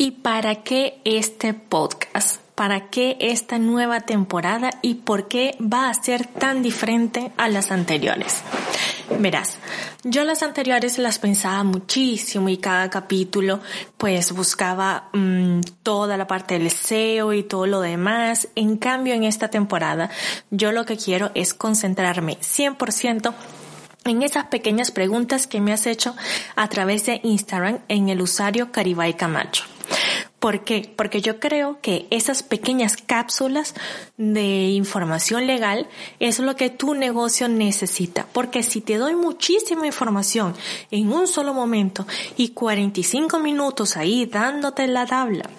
¿Y para qué este podcast? ¿Para qué esta nueva temporada y por qué va a ser tan diferente a las anteriores? Verás, yo las anteriores las pensaba muchísimo y cada capítulo pues buscaba mmm, toda la parte del SEO y todo lo demás. En cambio en esta temporada yo lo que quiero es concentrarme 100% en esas pequeñas preguntas que me has hecho a través de Instagram en el usuario Caribay Camacho. ¿Por qué? Porque yo creo que esas pequeñas cápsulas de información legal es lo que tu negocio necesita. Porque si te doy muchísima información en un solo momento y 45 minutos ahí dándote la tabla,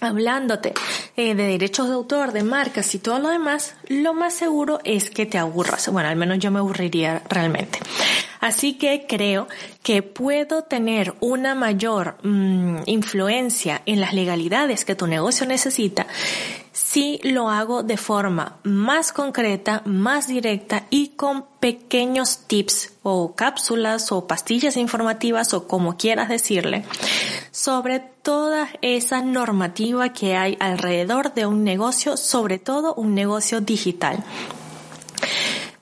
hablándote eh, de derechos de autor, de marcas y todo lo demás, lo más seguro es que te aburras. Bueno, al menos yo me aburriría realmente. Así que creo que puedo tener una mayor mmm, influencia en las legalidades que tu negocio necesita si lo hago de forma más concreta, más directa y con pequeños tips o cápsulas o pastillas informativas o como quieras decirle sobre toda esa normativa que hay alrededor de un negocio, sobre todo un negocio digital.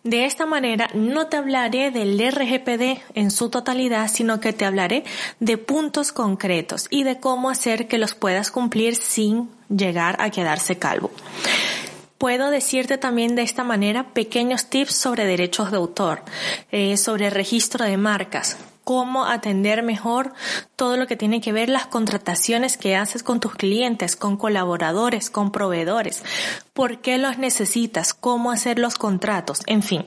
De esta manera no te hablaré del RGPD en su totalidad, sino que te hablaré de puntos concretos y de cómo hacer que los puedas cumplir sin llegar a quedarse calvo. Puedo decirte también de esta manera pequeños tips sobre derechos de autor, eh, sobre registro de marcas, cómo atender mejor todo lo que tiene que ver las contrataciones que haces con tus clientes, con colaboradores, con proveedores, por qué los necesitas, cómo hacer los contratos, en fin.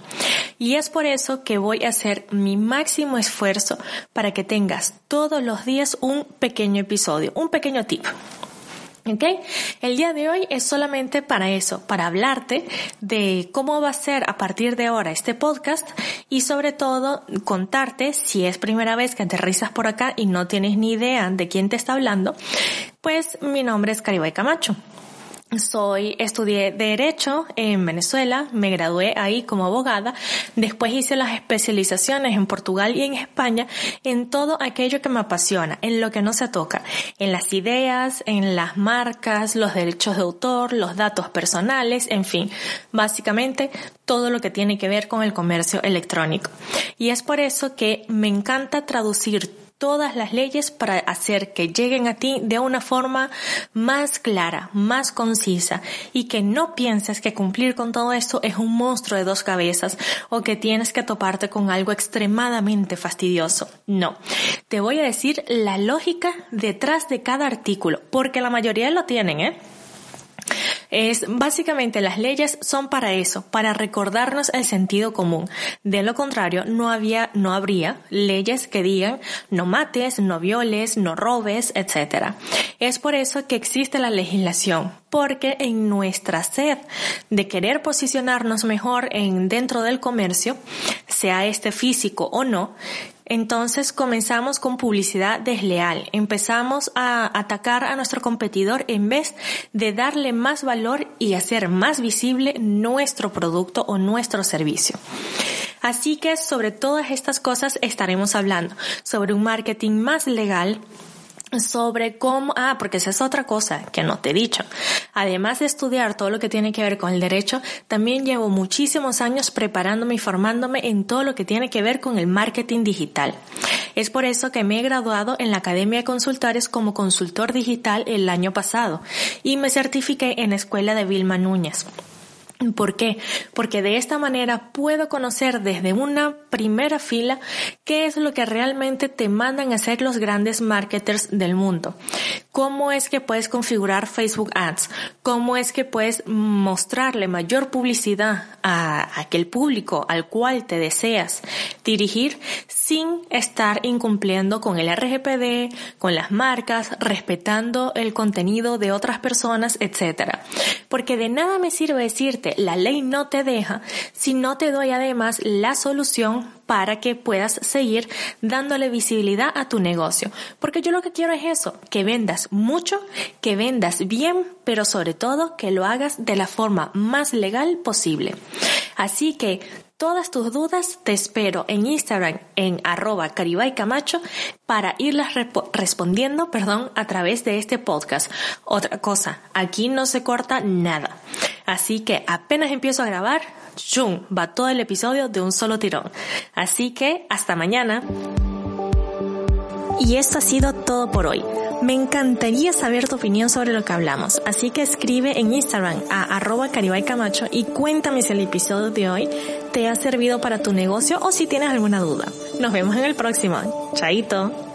Y es por eso que voy a hacer mi máximo esfuerzo para que tengas todos los días un pequeño episodio, un pequeño tip. ¿Ok? El día de hoy es solamente para eso, para hablarte de cómo va a ser a partir de ahora este podcast y sobre todo contarte si es primera vez que aterrizas por acá y no tienes ni idea de quién te está hablando, pues mi nombre es Caribay Camacho. Soy, estudié Derecho en Venezuela, me gradué ahí como abogada, después hice las especializaciones en Portugal y en España en todo aquello que me apasiona, en lo que no se toca, en las ideas, en las marcas, los derechos de autor, los datos personales, en fin, básicamente todo lo que tiene que ver con el comercio electrónico. Y es por eso que me encanta traducir todas las leyes para hacer que lleguen a ti de una forma más clara, más concisa y que no pienses que cumplir con todo esto es un monstruo de dos cabezas o que tienes que toparte con algo extremadamente fastidioso. No, te voy a decir la lógica detrás de cada artículo, porque la mayoría lo tienen, ¿eh? Es básicamente las leyes son para eso, para recordarnos el sentido común. De lo contrario, no había, no habría leyes que digan no mates, no violes, no robes, etc. Es por eso que existe la legislación, porque en nuestra sed de querer posicionarnos mejor en dentro del comercio, sea este físico o no, entonces comenzamos con publicidad desleal. Empezamos a atacar a nuestro competidor en vez de darle más valor y hacer más visible nuestro producto o nuestro servicio. Así que sobre todas estas cosas estaremos hablando, sobre un marketing más legal, sobre cómo, ah, porque esa es otra cosa que no te he dicho. Además de estudiar todo lo que tiene que ver con el derecho, también llevo muchísimos años preparándome y formándome en todo lo que tiene que ver con el marketing digital. Es por eso que me he graduado en la Academia de Consultores como consultor digital el año pasado y me certifiqué en la escuela de Vilma Núñez. ¿Por qué? Porque de esta manera puedo conocer desde una primera fila qué es lo que realmente te mandan a hacer los grandes marketers del mundo. Cómo es que puedes configurar Facebook Ads. Cómo es que puedes mostrarle mayor publicidad a aquel público al cual te deseas dirigir sin estar incumpliendo con el RGPD, con las marcas, respetando el contenido de otras personas, etc. Porque de nada me sirve decirte la ley no te deja si no te doy además la solución para que puedas seguir dándole visibilidad a tu negocio. Porque yo lo que quiero es eso, que vendas mucho, que vendas bien, pero sobre todo que lo hagas de la forma más legal posible. Así que todas tus dudas te espero en Instagram en arroba camacho para irlas respondiendo, perdón, a través de este podcast. Otra cosa, aquí no se corta nada. Así que apenas empiezo a grabar, ¡chum! va todo el episodio de un solo tirón. Así que hasta mañana. Y esto ha sido todo por hoy. Me encantaría saber tu opinión sobre lo que hablamos, así que escribe en Instagram a arroba camacho y cuéntame si el episodio de hoy te ha servido para tu negocio o si tienes alguna duda. Nos vemos en el próximo. Chaito.